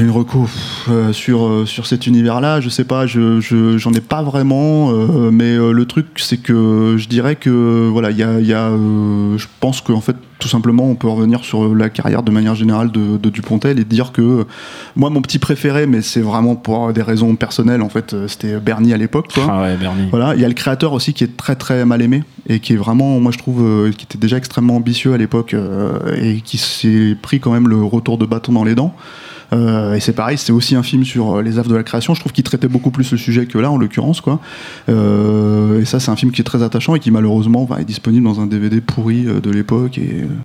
une reco euh, sur, euh, sur cet univers-là, je sais pas, je, je- j'en ai pas vraiment, euh, mais euh, le truc c'est que je dirais que voilà, il y a, il y a, je pense qu'en fait tout simplement on peut revenir sur la carrière de manière générale de, de Dupontel et dire que moi mon petit préféré, mais c'est vraiment pour des raisons personnelles en fait, c'était Bernie à l'époque. quoi. Ah ouais, Bernie. Voilà, il y a le créateur aussi qui est très très mal aimé et qui est vraiment, moi je trouve, qui était déjà extrêmement ambitieux à l'époque et qui s'est pris quand même le retour de bâton dans les dents. Euh, et c'est pareil, c'est aussi un film sur euh, les œuvres de la création. Je trouve qu'il traitait beaucoup plus le sujet que là, en l'occurrence, quoi. Euh, et ça, c'est un film qui est très attachant et qui malheureusement va, est disponible dans un DVD pourri de l'époque. Et